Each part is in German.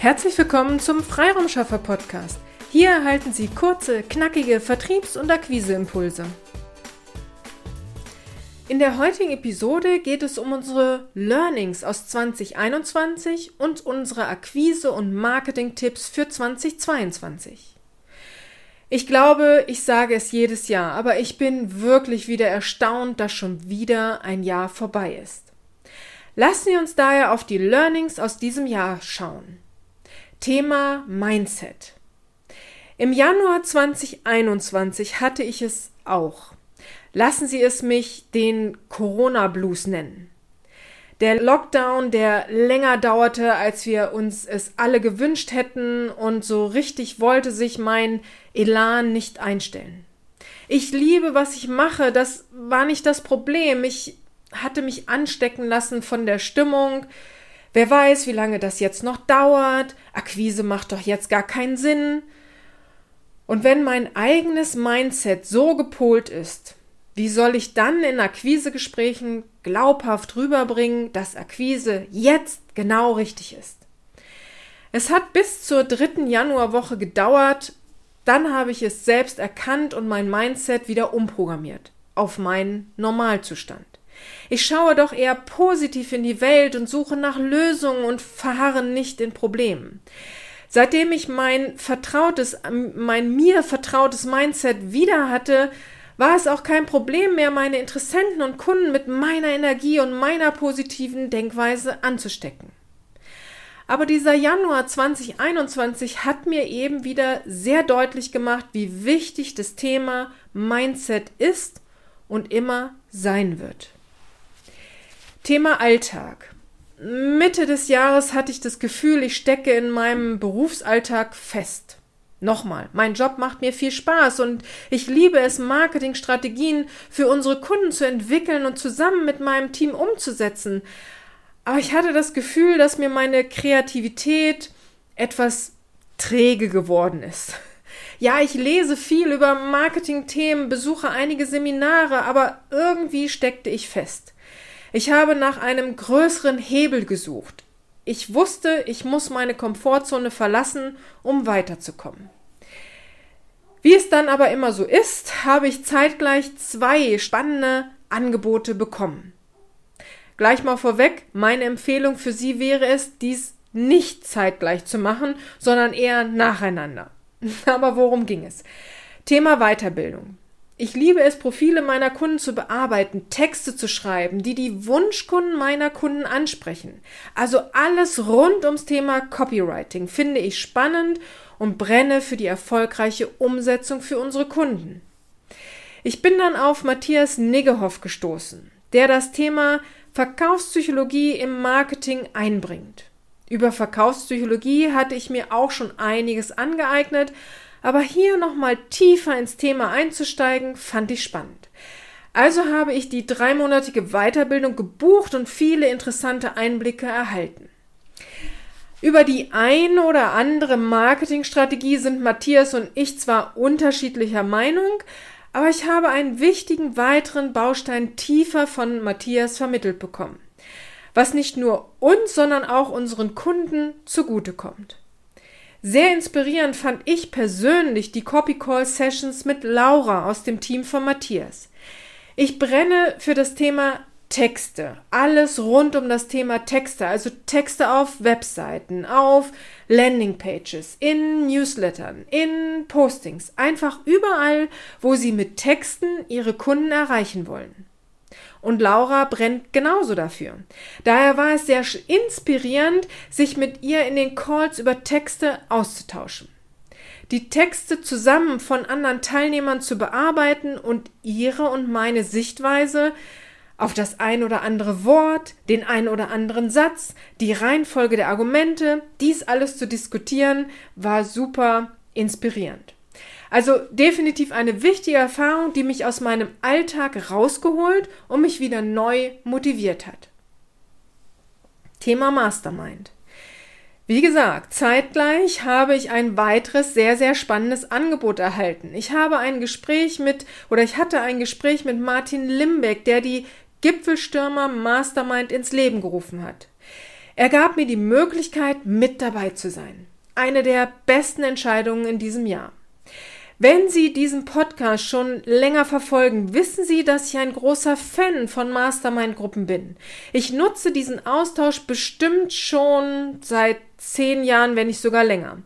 Herzlich willkommen zum Freiraumschaffer Podcast. Hier erhalten Sie kurze, knackige Vertriebs- und Akquiseimpulse. In der heutigen Episode geht es um unsere Learnings aus 2021 und unsere Akquise- und Marketing-Tipps für 2022. Ich glaube, ich sage es jedes Jahr, aber ich bin wirklich wieder erstaunt, dass schon wieder ein Jahr vorbei ist. Lassen Sie uns daher auf die Learnings aus diesem Jahr schauen. Thema Mindset. Im Januar 2021 hatte ich es auch. Lassen Sie es mich den Corona Blues nennen. Der Lockdown, der länger dauerte, als wir uns es alle gewünscht hätten und so richtig wollte sich mein Elan nicht einstellen. Ich liebe, was ich mache, das war nicht das Problem. Ich hatte mich anstecken lassen von der Stimmung, Wer weiß, wie lange das jetzt noch dauert. Akquise macht doch jetzt gar keinen Sinn. Und wenn mein eigenes Mindset so gepolt ist, wie soll ich dann in Akquisegesprächen glaubhaft rüberbringen, dass Akquise jetzt genau richtig ist? Es hat bis zur dritten Januarwoche gedauert, dann habe ich es selbst erkannt und mein Mindset wieder umprogrammiert auf meinen Normalzustand. Ich schaue doch eher positiv in die Welt und suche nach Lösungen und verharre nicht in Problemen. Seitdem ich mein vertrautes, mein mir vertrautes Mindset wieder hatte, war es auch kein Problem mehr, meine Interessenten und Kunden mit meiner Energie und meiner positiven Denkweise anzustecken. Aber dieser Januar 2021 hat mir eben wieder sehr deutlich gemacht, wie wichtig das Thema Mindset ist und immer sein wird. Thema Alltag. Mitte des Jahres hatte ich das Gefühl, ich stecke in meinem Berufsalltag fest. Nochmal, mein Job macht mir viel Spaß und ich liebe es, Marketingstrategien für unsere Kunden zu entwickeln und zusammen mit meinem Team umzusetzen. Aber ich hatte das Gefühl, dass mir meine Kreativität etwas träge geworden ist. Ja, ich lese viel über Marketingthemen, besuche einige Seminare, aber irgendwie steckte ich fest. Ich habe nach einem größeren Hebel gesucht. Ich wusste, ich muss meine Komfortzone verlassen, um weiterzukommen. Wie es dann aber immer so ist, habe ich zeitgleich zwei spannende Angebote bekommen. Gleich mal vorweg, meine Empfehlung für Sie wäre es, dies nicht zeitgleich zu machen, sondern eher nacheinander. Aber worum ging es? Thema Weiterbildung. Ich liebe es, Profile meiner Kunden zu bearbeiten, Texte zu schreiben, die die Wunschkunden meiner Kunden ansprechen. Also alles rund ums Thema Copywriting finde ich spannend und brenne für die erfolgreiche Umsetzung für unsere Kunden. Ich bin dann auf Matthias Niggehoff gestoßen, der das Thema Verkaufspsychologie im Marketing einbringt. Über Verkaufspsychologie hatte ich mir auch schon einiges angeeignet, aber hier nochmal tiefer ins Thema einzusteigen, fand ich spannend. Also habe ich die dreimonatige Weiterbildung gebucht und viele interessante Einblicke erhalten. Über die eine oder andere Marketingstrategie sind Matthias und ich zwar unterschiedlicher Meinung, aber ich habe einen wichtigen weiteren Baustein tiefer von Matthias vermittelt bekommen, was nicht nur uns, sondern auch unseren Kunden zugutekommt. Sehr inspirierend fand ich persönlich die Copy Call Sessions mit Laura aus dem Team von Matthias. Ich brenne für das Thema Texte. Alles rund um das Thema Texte, also Texte auf Webseiten, auf Landingpages, in Newslettern, in Postings, einfach überall, wo Sie mit Texten Ihre Kunden erreichen wollen. Und Laura brennt genauso dafür. Daher war es sehr inspirierend, sich mit ihr in den Calls über Texte auszutauschen. Die Texte zusammen von anderen Teilnehmern zu bearbeiten und ihre und meine Sichtweise auf das ein oder andere Wort, den ein oder anderen Satz, die Reihenfolge der Argumente, dies alles zu diskutieren, war super inspirierend. Also definitiv eine wichtige Erfahrung, die mich aus meinem Alltag rausgeholt und mich wieder neu motiviert hat. Thema Mastermind. Wie gesagt, zeitgleich habe ich ein weiteres sehr, sehr spannendes Angebot erhalten. Ich habe ein Gespräch mit, oder ich hatte ein Gespräch mit Martin Limbeck, der die Gipfelstürmer Mastermind ins Leben gerufen hat. Er gab mir die Möglichkeit, mit dabei zu sein. Eine der besten Entscheidungen in diesem Jahr. Wenn Sie diesen Podcast schon länger verfolgen, wissen Sie, dass ich ein großer Fan von Mastermind-Gruppen bin. Ich nutze diesen Austausch bestimmt schon seit zehn Jahren, wenn nicht sogar länger.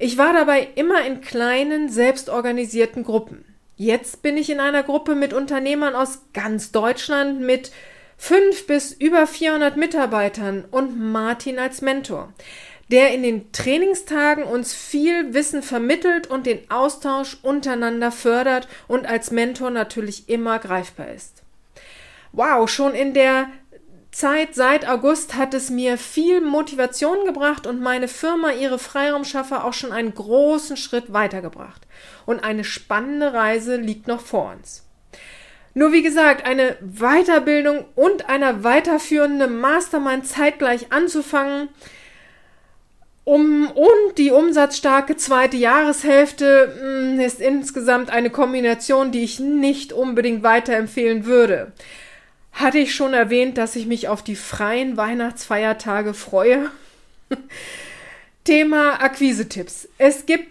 Ich war dabei immer in kleinen, selbstorganisierten Gruppen. Jetzt bin ich in einer Gruppe mit Unternehmern aus ganz Deutschland mit fünf bis über 400 Mitarbeitern und Martin als Mentor der in den Trainingstagen uns viel Wissen vermittelt und den Austausch untereinander fördert und als Mentor natürlich immer greifbar ist. Wow, schon in der Zeit seit August hat es mir viel Motivation gebracht und meine Firma, ihre Freiraumschaffer, auch schon einen großen Schritt weitergebracht. Und eine spannende Reise liegt noch vor uns. Nur wie gesagt, eine Weiterbildung und eine weiterführende Mastermind zeitgleich anzufangen, um, und die umsatzstarke zweite Jahreshälfte mh, hm, ist insgesamt eine Kombination, die ich nicht unbedingt weiterempfehlen würde. Hatte ich schon erwähnt, dass ich mich auf die freien Weihnachtsfeiertage freue? Thema Akquise-Tipps. Es gibt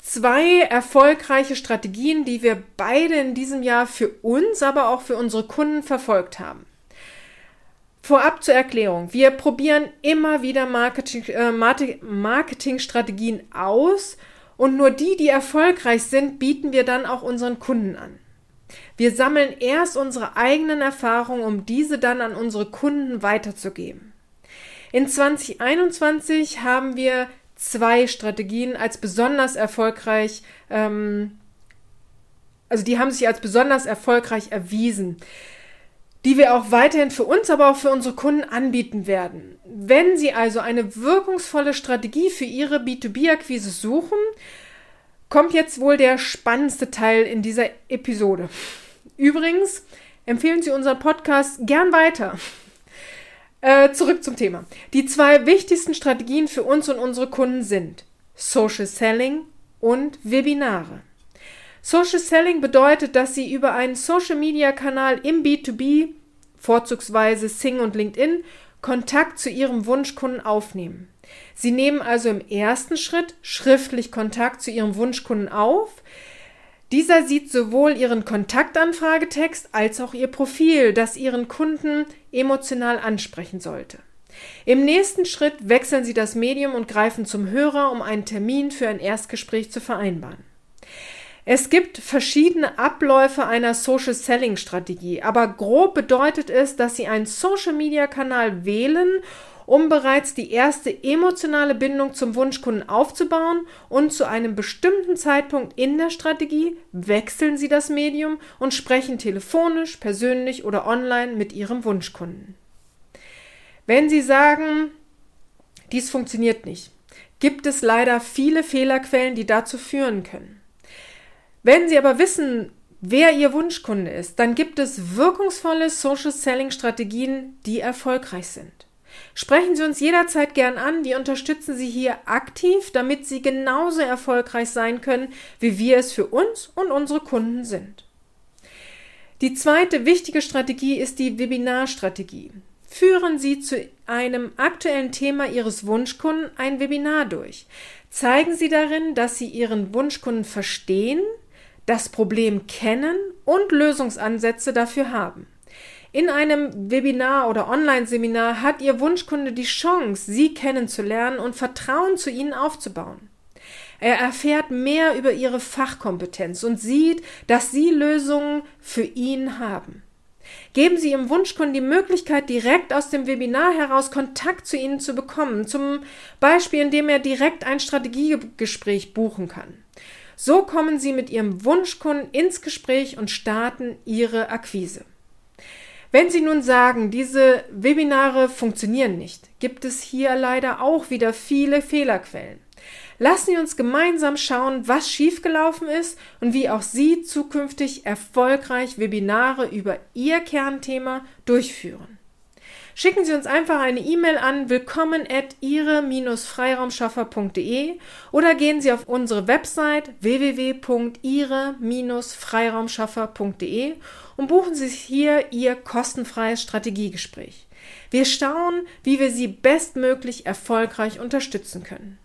zwei erfolgreiche Strategien, die wir beide in diesem Jahr für uns, aber auch für unsere Kunden verfolgt haben. Vorab zur Erklärung. Wir probieren immer wieder Marketing, äh, Marketingstrategien aus und nur die, die erfolgreich sind, bieten wir dann auch unseren Kunden an. Wir sammeln erst unsere eigenen Erfahrungen, um diese dann an unsere Kunden weiterzugeben. In 2021 haben wir zwei Strategien als besonders erfolgreich, ähm, also die haben sich als besonders erfolgreich erwiesen die wir auch weiterhin für uns, aber auch für unsere Kunden anbieten werden. Wenn Sie also eine wirkungsvolle Strategie für Ihre B2B-Akquise suchen, kommt jetzt wohl der spannendste Teil in dieser Episode. Übrigens empfehlen Sie unseren Podcast gern weiter. Äh, zurück zum Thema. Die zwei wichtigsten Strategien für uns und unsere Kunden sind Social Selling und Webinare. Social Selling bedeutet, dass Sie über einen Social Media Kanal im B2B, vorzugsweise Sing und LinkedIn, Kontakt zu Ihrem Wunschkunden aufnehmen. Sie nehmen also im ersten Schritt schriftlich Kontakt zu Ihrem Wunschkunden auf. Dieser sieht sowohl Ihren Kontaktanfragetext als auch Ihr Profil, das Ihren Kunden emotional ansprechen sollte. Im nächsten Schritt wechseln Sie das Medium und greifen zum Hörer, um einen Termin für ein Erstgespräch zu vereinbaren. Es gibt verschiedene Abläufe einer Social Selling Strategie, aber grob bedeutet es, dass Sie einen Social Media Kanal wählen, um bereits die erste emotionale Bindung zum Wunschkunden aufzubauen und zu einem bestimmten Zeitpunkt in der Strategie wechseln Sie das Medium und sprechen telefonisch, persönlich oder online mit Ihrem Wunschkunden. Wenn Sie sagen, dies funktioniert nicht, gibt es leider viele Fehlerquellen, die dazu führen können. Wenn Sie aber wissen, wer Ihr Wunschkunde ist, dann gibt es wirkungsvolle Social Selling Strategien, die erfolgreich sind. Sprechen Sie uns jederzeit gern an. Wir unterstützen Sie hier aktiv, damit Sie genauso erfolgreich sein können, wie wir es für uns und unsere Kunden sind. Die zweite wichtige Strategie ist die Webinarstrategie. Führen Sie zu einem aktuellen Thema Ihres Wunschkunden ein Webinar durch. Zeigen Sie darin, dass Sie Ihren Wunschkunden verstehen, das Problem kennen und Lösungsansätze dafür haben. In einem Webinar oder Online-Seminar hat Ihr Wunschkunde die Chance, Sie kennenzulernen und Vertrauen zu Ihnen aufzubauen. Er erfährt mehr über Ihre Fachkompetenz und sieht, dass Sie Lösungen für ihn haben. Geben Sie Ihrem Wunschkunden die Möglichkeit, direkt aus dem Webinar heraus Kontakt zu Ihnen zu bekommen, zum Beispiel indem er direkt ein Strategiegespräch buchen kann. So kommen Sie mit Ihrem Wunschkunden ins Gespräch und starten Ihre Akquise. Wenn Sie nun sagen, diese Webinare funktionieren nicht, gibt es hier leider auch wieder viele Fehlerquellen. Lassen Sie uns gemeinsam schauen, was schiefgelaufen ist und wie auch Sie zukünftig erfolgreich Webinare über Ihr Kernthema durchführen. Schicken Sie uns einfach eine E-Mail an willkommen at ihre-freiraumschaffer.de oder gehen Sie auf unsere Website www.ihre-freiraumschaffer.de und buchen Sie hier Ihr kostenfreies Strategiegespräch. Wir schauen, wie wir sie bestmöglich erfolgreich unterstützen können.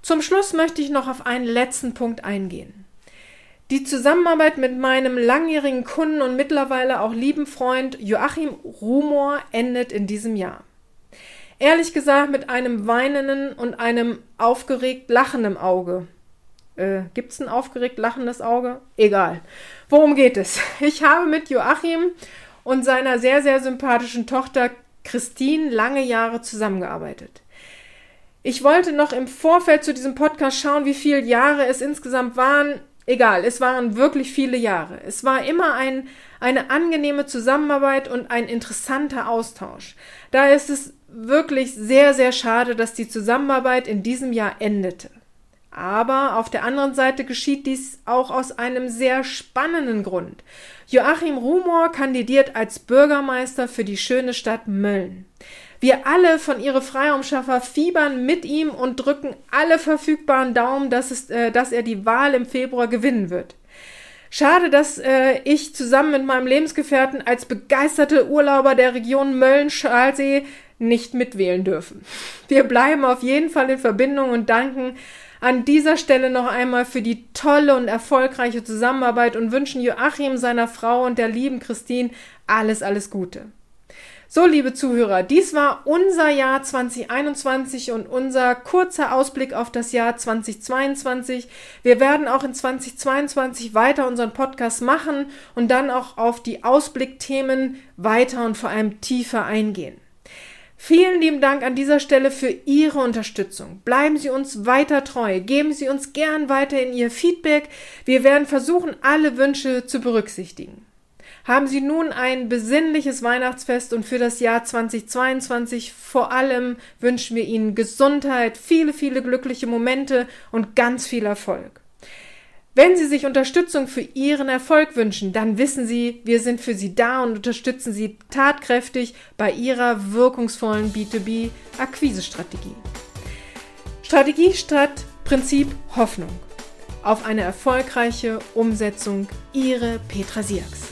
Zum Schluss möchte ich noch auf einen letzten Punkt eingehen. Die Zusammenarbeit mit meinem langjährigen Kunden und mittlerweile auch lieben Freund Joachim Rumor endet in diesem Jahr. Ehrlich gesagt mit einem weinenden und einem aufgeregt lachenden Auge. Äh, gibt's ein aufgeregt lachendes Auge? Egal. Worum geht es? Ich habe mit Joachim und seiner sehr, sehr sympathischen Tochter Christine lange Jahre zusammengearbeitet. Ich wollte noch im Vorfeld zu diesem Podcast schauen, wie viele Jahre es insgesamt waren. Egal, es waren wirklich viele Jahre. Es war immer ein, eine angenehme Zusammenarbeit und ein interessanter Austausch. Da ist es wirklich sehr, sehr schade, dass die Zusammenarbeit in diesem Jahr endete. Aber auf der anderen Seite geschieht dies auch aus einem sehr spannenden Grund. Joachim Rumor kandidiert als Bürgermeister für die schöne Stadt Mölln. Wir alle von Ihre Freiraumschaffer fiebern mit ihm und drücken alle verfügbaren Daumen, dass, es, äh, dass er die Wahl im Februar gewinnen wird. Schade, dass äh, ich zusammen mit meinem Lebensgefährten als begeisterte Urlauber der Region Mölln-Schalsee nicht mitwählen dürfen. Wir bleiben auf jeden Fall in Verbindung und danken an dieser Stelle noch einmal für die tolle und erfolgreiche Zusammenarbeit und wünschen Joachim, seiner Frau und der lieben Christine alles, alles Gute. So, liebe Zuhörer, dies war unser Jahr 2021 und unser kurzer Ausblick auf das Jahr 2022. Wir werden auch in 2022 weiter unseren Podcast machen und dann auch auf die Ausblickthemen weiter und vor allem tiefer eingehen. Vielen lieben Dank an dieser Stelle für Ihre Unterstützung. Bleiben Sie uns weiter treu. Geben Sie uns gern weiter in Ihr Feedback. Wir werden versuchen, alle Wünsche zu berücksichtigen. Haben Sie nun ein besinnliches Weihnachtsfest und für das Jahr 2022 vor allem wünschen wir Ihnen Gesundheit, viele, viele glückliche Momente und ganz viel Erfolg. Wenn Sie sich Unterstützung für Ihren Erfolg wünschen, dann wissen Sie, wir sind für Sie da und unterstützen Sie tatkräftig bei Ihrer wirkungsvollen B2B-Akquisestrategie. Strategie statt Prinzip Hoffnung. Auf eine erfolgreiche Umsetzung Ihre Petra Siaks.